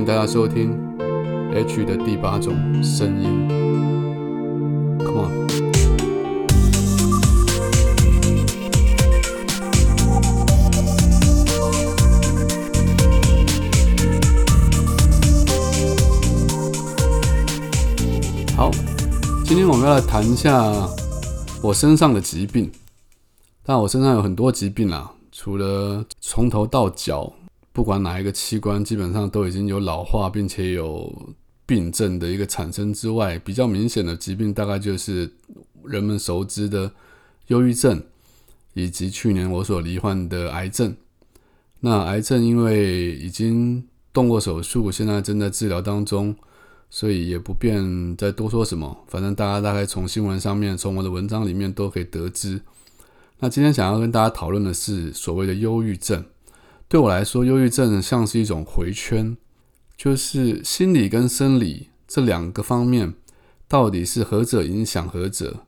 迎大家收听 H 的第八种声音。Come on。好，今天我们要来谈一下我身上的疾病。但我身上有很多疾病啊，除了从头到脚。不管哪一个器官，基本上都已经有老化，并且有病症的一个产生之外，比较明显的疾病大概就是人们熟知的忧郁症，以及去年我所罹患的癌症。那癌症因为已经动过手术，现在正在治疗当中，所以也不便再多说什么。反正大家大概从新闻上面、从我的文章里面都可以得知。那今天想要跟大家讨论的是所谓的忧郁症。对我来说，忧郁症像是一种回圈，就是心理跟生理这两个方面到底是何者影响何者，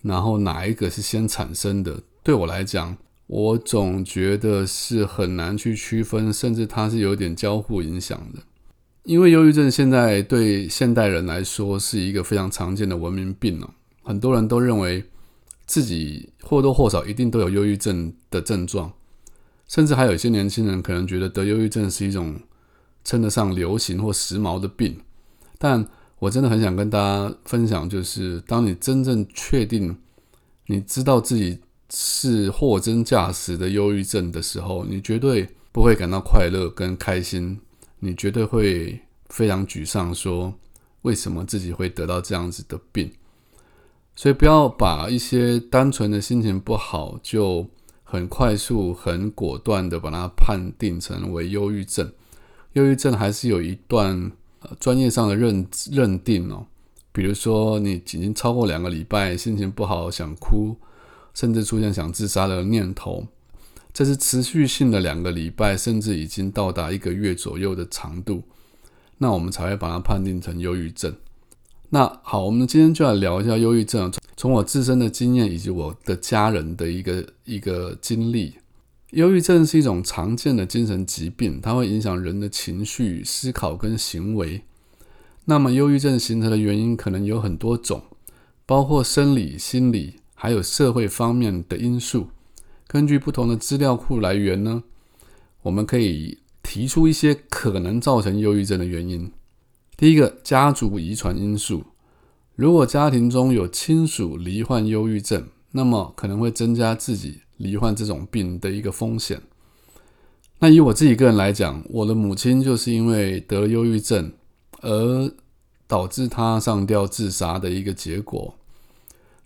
然后哪一个是先产生的？对我来讲，我总觉得是很难去区分，甚至它是有点交互影响的。因为忧郁症现在对现代人来说是一个非常常见的文明病了，很多人都认为自己或多或少一定都有忧郁症的症状。甚至还有一些年轻人可能觉得得忧郁症是一种称得上流行或时髦的病，但我真的很想跟大家分享，就是当你真正确定你知道自己是货真价实的忧郁症的时候，你绝对不会感到快乐跟开心，你绝对会非常沮丧，说为什么自己会得到这样子的病？所以不要把一些单纯的心情不好就。很快速、很果断的把它判定成为忧郁症。忧郁症还是有一段呃专业上的认认定哦。比如说，你已经超过两个礼拜，心情不好，想哭，甚至出现想自杀的念头，这是持续性的两个礼拜，甚至已经到达一个月左右的长度，那我们才会把它判定成忧郁症。那好，我们今天就来聊一下忧郁症。从我自身的经验以及我的家人的一个一个经历，忧郁症是一种常见的精神疾病，它会影响人的情绪、思考跟行为。那么，忧郁症形成的原因可能有很多种，包括生理、心理，还有社会方面的因素。根据不同的资料库来源呢，我们可以提出一些可能造成忧郁症的原因。第一个，家族遗传因素。如果家庭中有亲属罹患忧郁症，那么可能会增加自己罹患这种病的一个风险。那以我自己个人来讲，我的母亲就是因为得了忧郁症，而导致她上吊自杀的一个结果。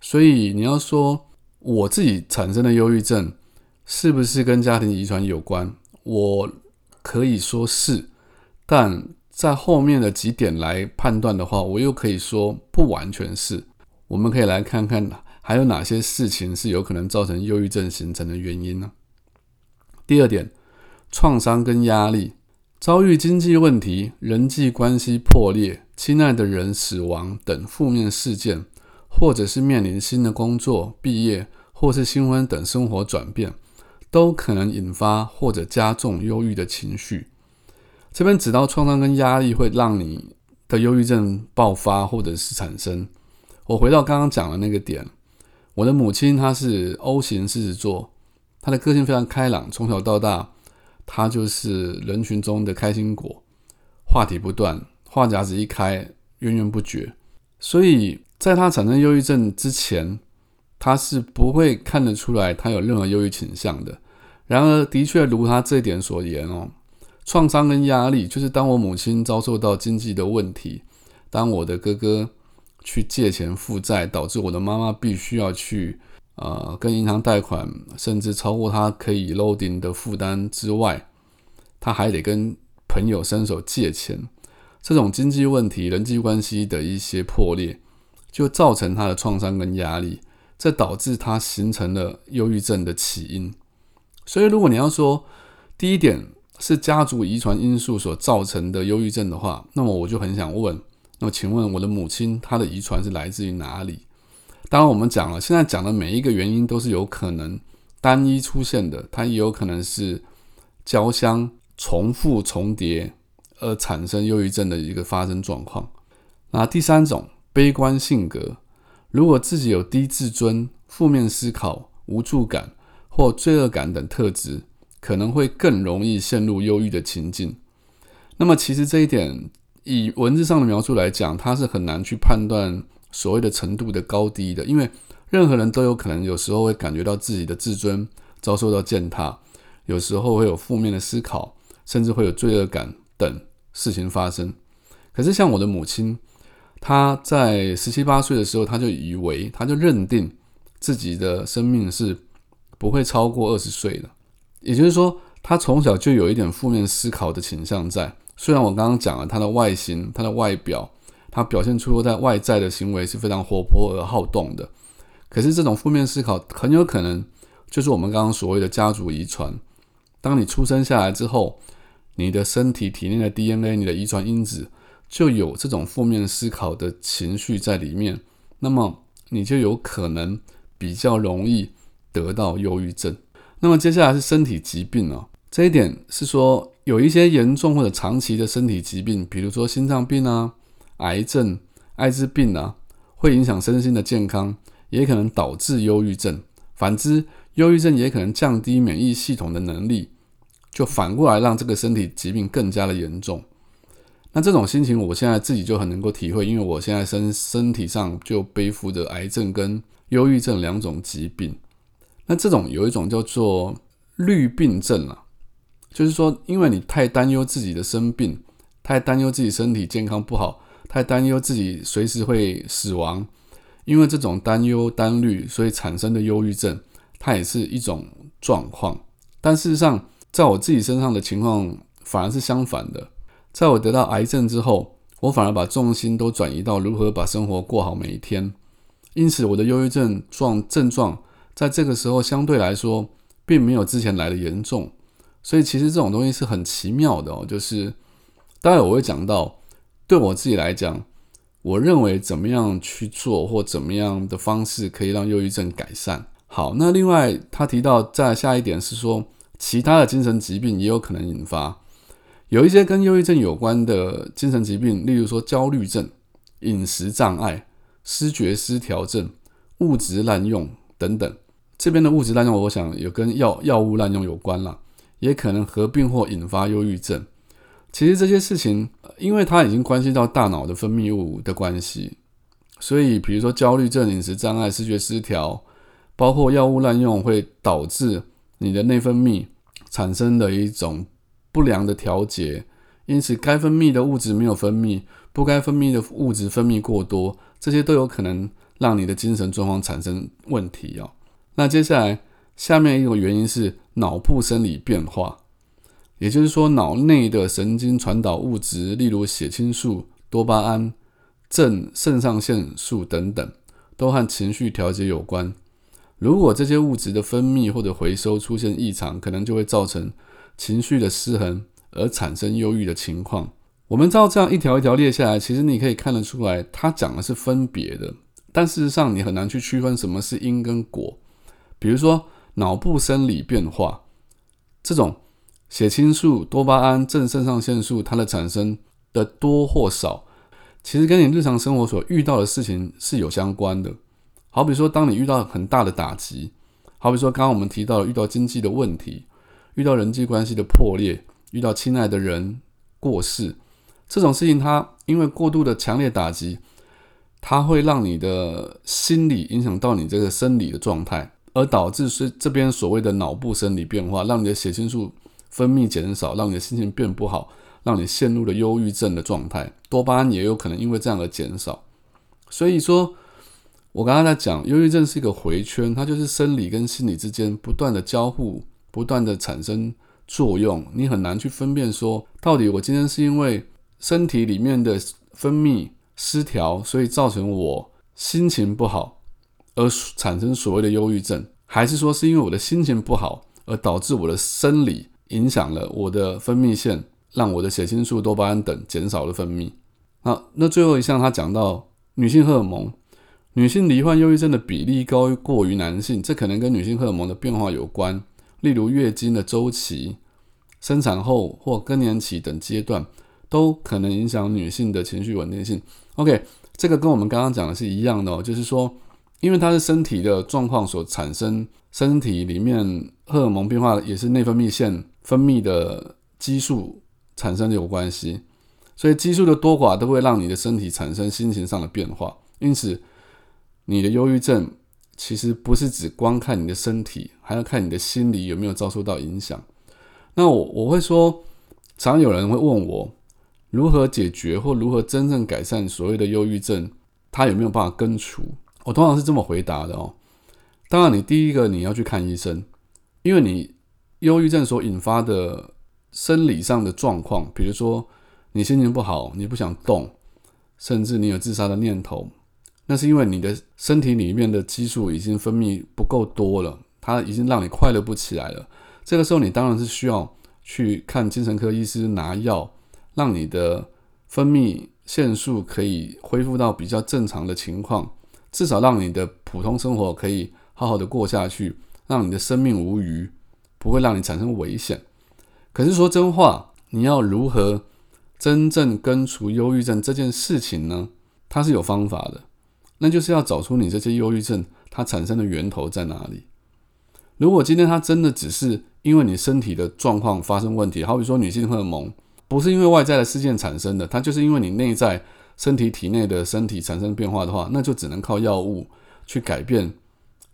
所以你要说我自己产生的忧郁症是不是跟家庭遗传有关？我可以说是，但。在后面的几点来判断的话，我又可以说不完全是。我们可以来看看还有哪些事情是有可能造成忧郁症形成的原因呢？第二点，创伤跟压力，遭遇经济问题、人际关系破裂、亲爱的人死亡等负面事件，或者是面临新的工作、毕业或是新婚等生活转变，都可能引发或者加重忧郁的情绪。这边指到创伤跟压力会让你的忧郁症爆发或者是产生。我回到刚刚讲的那个点，我的母亲她是 O 型狮子座，她的个性非常开朗，从小到大她就是人群中的开心果，话题不断，话匣子一开源源不绝。所以在她产生忧郁症之前，她是不会看得出来她有任何忧郁倾向的。然而，的确如她这点所言哦。创伤跟压力，就是当我母亲遭受到经济的问题，当我的哥哥去借钱负债，导致我的妈妈必须要去呃跟银行贷款，甚至超过他可以 loading 的负担之外，他还得跟朋友伸手借钱。这种经济问题、人际关系的一些破裂，就造成他的创伤跟压力，这导致他形成了忧郁症的起因。所以，如果你要说第一点，是家族遗传因素所造成的忧郁症的话，那么我就很想问：那么请问我的母亲她的遗传是来自于哪里？当然，我们讲了，现在讲的每一个原因都是有可能单一出现的，它也有可能是交相重复重叠而产生忧郁症的一个发生状况。那第三种，悲观性格，如果自己有低自尊、负面思考、无助感或罪恶感等特质，可能会更容易陷入忧郁的情境。那么，其实这一点以文字上的描述来讲，它是很难去判断所谓的程度的高低的，因为任何人都有可能有时候会感觉到自己的自尊遭受到践踏，有时候会有负面的思考，甚至会有罪恶感等事情发生。可是，像我的母亲，她在十七八岁的时候，她就以为，她就认定自己的生命是不会超过二十岁的，也就是说，他从小就有一点负面思考的倾向在。虽然我刚刚讲了他的外形、他的外表，他表现出在外在的行为是非常活泼而好动的，可是这种负面思考很有可能就是我们刚刚所谓的家族遗传。当你出生下来之后，你的身体体内的 DNA、你的遗传因子就有这种负面思考的情绪在里面，那么你就有可能比较容易得到忧郁症。那么接下来是身体疾病哦，这一点是说。有一些严重或者长期的身体疾病，比如说心脏病啊、癌症、艾滋病啊，会影响身心的健康，也可能导致忧郁症。反之，忧郁症也可能降低免疫系统的能力，就反过来让这个身体疾病更加的严重。那这种心情，我现在自己就很能够体会，因为我现在身身体上就背负着癌症跟忧郁症两种疾病。那这种有一种叫做绿病症啊。就是说，因为你太担忧自己的生病，太担忧自己身体健康不好，太担忧自己随时会死亡，因为这种担忧担虑，所以产生的忧郁症，它也是一种状况。但事实上，在我自己身上的情况反而是相反的。在我得到癌症之后，我反而把重心都转移到如何把生活过好每一天。因此，我的忧郁症状症状在这个时候相对来说，并没有之前来的严重。所以其实这种东西是很奇妙的哦，就是待会我会讲到，对我自己来讲，我认为怎么样去做或怎么样的方式可以让忧郁症改善。好，那另外他提到在下一点是说，其他的精神疾病也有可能引发，有一些跟忧郁症有关的精神疾病，例如说焦虑症、饮食障碍、失觉失调症、物质滥用等等。这边的物质滥用，我想有跟药药物滥用有关了。也可能合并或引发忧郁症。其实这些事情，因为它已经关系到大脑的分泌物的关系，所以比如说焦虑症、饮食障碍、视觉失调，包括药物滥用，会导致你的内分泌产生的一种不良的调节，因此该分泌的物质没有分泌，不该分泌的物质分泌过多，这些都有可能让你的精神状况产生问题哦。那接下来。下面一种原因是脑部生理变化，也就是说，脑内的神经传导物质，例如血清素、多巴胺、正肾上腺素等等，都和情绪调节有关。如果这些物质的分泌或者回收出现异常，可能就会造成情绪的失衡，而产生忧郁的情况。我们照这样一条一条列下来，其实你可以看得出来，它讲的是分别的，但事实上你很难去区分什么是因跟果。比如说。脑部生理变化，这种血清素、多巴胺、正肾上腺素，它的产生的多或少，其实跟你日常生活所遇到的事情是有相关的。好比说，当你遇到很大的打击，好比说刚刚我们提到遇到经济的问题，遇到人际关系的破裂，遇到亲爱的人过世，这种事情，它因为过度的强烈打击，它会让你的心理影响到你这个生理的状态。而导致是这边所谓的脑部生理变化，让你的血清素分泌减少，让你的心情变不好，让你陷入了忧郁症的状态。多巴胺也有可能因为这样的减少。所以说，我刚刚在讲，忧郁症是一个回圈，它就是生理跟心理之间不断的交互，不断的产生作用。你很难去分辨说，到底我今天是因为身体里面的分泌失调，所以造成我心情不好。而产生所谓的忧郁症，还是说是因为我的心情不好而导致我的生理影响了我的分泌腺，让我的血清素、多巴胺等减少了分泌？好，那最后一项他讲到女性荷尔蒙，女性罹患忧郁症的比例高过于男性，这可能跟女性荷尔蒙的变化有关，例如月经的周期、生产后或更年期等阶段都可能影响女性的情绪稳定性。OK，这个跟我们刚刚讲的是一样的哦，就是说，因为它是身体的状况所产生，身体里面荷尔蒙变化也是内分泌腺分泌的激素产生的有关系，所以激素的多寡都会让你的身体产生心情上的变化。因此，你的忧郁症其实不是只光看你的身体，还要看你的心理有没有遭受到影响。那我我会说，常有人会问我，如何解决或如何真正改善所谓的忧郁症，它有没有办法根除？我通常是这么回答的哦。当然，你第一个你要去看医生，因为你忧郁症所引发的生理上的状况，比如说你心情不好，你不想动，甚至你有自杀的念头，那是因为你的身体里面的激素已经分泌不够多了，它已经让你快乐不起来了。这个时候，你当然是需要去看精神科医师拿药，让你的分泌腺素可以恢复到比较正常的情况，至少让你的普通生活可以好好的过下去，让你的生命无虞，不会让你产生危险。可是说真话，你要如何真正根除忧郁症这件事情呢？它是有方法的，那就是要找出你这些忧郁症它产生的源头在哪里。如果今天它真的只是因为你身体的状况发生问题，好比说女性荷尔蒙不是因为外在的事件产生的，它就是因为你内在身体体内的身体产生变化的话，那就只能靠药物去改变、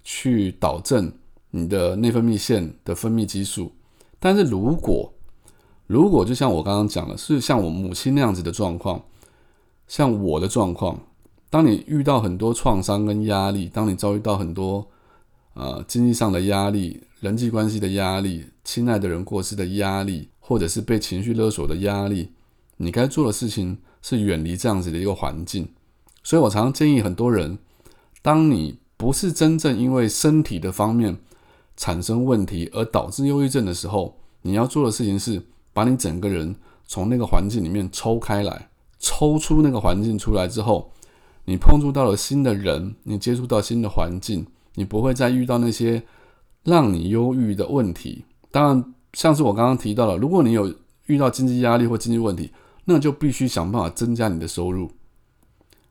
去导正你的内分泌腺的分泌激素。但是如果如果就像我刚刚讲的，是像我母亲那样子的状况，像我的状况，当你遇到很多创伤跟压力，当你遭遇到很多呃经济上的压力。人际关系的压力，亲爱的人过世的压力，或者是被情绪勒索的压力，你该做的事情是远离这样子的一个环境。所以我常常建议很多人，当你不是真正因为身体的方面产生问题而导致忧郁症的时候，你要做的事情是把你整个人从那个环境里面抽开来，抽出那个环境出来之后，你碰触到了新的人，你接触到新的环境，你不会再遇到那些。让你忧郁的问题，当然像是我刚刚提到了，如果你有遇到经济压力或经济问题，那就必须想办法增加你的收入，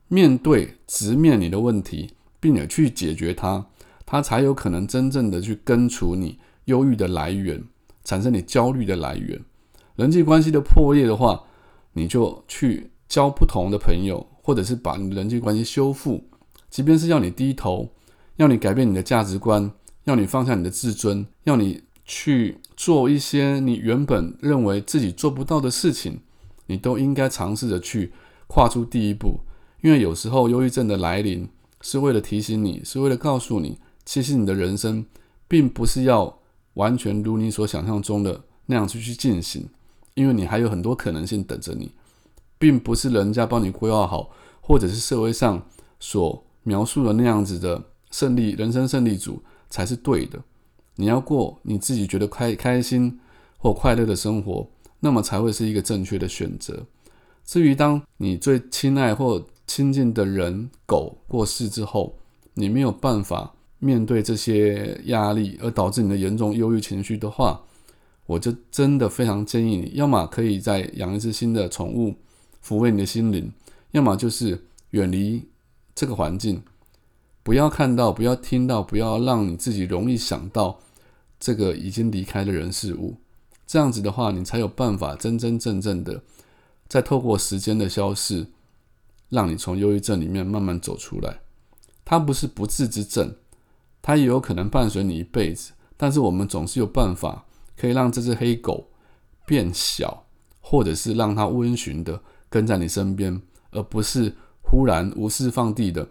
面对直面你的问题，并且去解决它，它才有可能真正的去根除你忧郁的来源，产生你焦虑的来源。人际关系的破裂的话，你就去交不同的朋友，或者是把你的人际关系修复，即便是要你低头，要你改变你的价值观。要你放下你的自尊，要你去做一些你原本认为自己做不到的事情，你都应该尝试着去跨出第一步。因为有时候忧郁症的来临是为了提醒你，是为了告诉你，其实你的人生并不是要完全如你所想象中的那样去去进行，因为你还有很多可能性等着你，并不是人家帮你规划好，或者是社会上所描述的那样子的胜利人生胜利组。才是对的。你要过你自己觉得开开心或快乐的生活，那么才会是一个正确的选择。至于当你最亲爱或亲近的人狗过世之后，你没有办法面对这些压力，而导致你的严重忧郁情绪的话，我就真的非常建议你，要么可以再养一只新的宠物抚慰你的心灵，要么就是远离这个环境。不要看到，不要听到，不要让你自己容易想到这个已经离开的人事物。这样子的话，你才有办法真真正正的再透过时间的消逝，让你从忧郁症里面慢慢走出来。它不是不治之症，它也有可能伴随你一辈子。但是我们总是有办法可以让这只黑狗变小，或者是让它温驯的跟在你身边，而不是忽然无视放地的。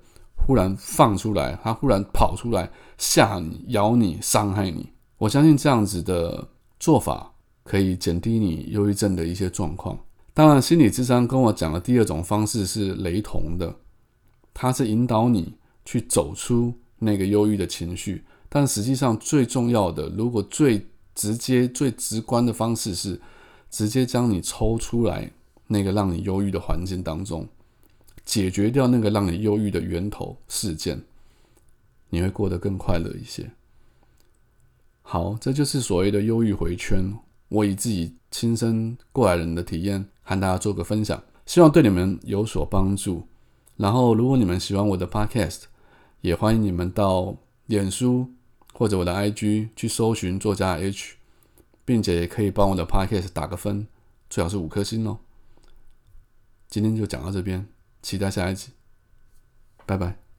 忽然放出来，它忽然跑出来吓你、咬你、伤害你。我相信这样子的做法可以减低你忧郁症的一些状况。当然，心理智商跟我讲的第二种方式是雷同的，它是引导你去走出那个忧郁的情绪。但实际上，最重要的，如果最直接、最直观的方式是直接将你抽出来那个让你忧郁的环境当中。解决掉那个让你忧郁的源头事件，你会过得更快乐一些。好，这就是所谓的忧郁回圈。我以自己亲身过来人的体验和大家做个分享，希望对你们有所帮助。然后，如果你们喜欢我的 Podcast，也欢迎你们到脸书或者我的 IG 去搜寻作家 H，并且也可以帮我的 Podcast 打个分，最好是五颗星哦。今天就讲到这边，期待下一集，拜拜。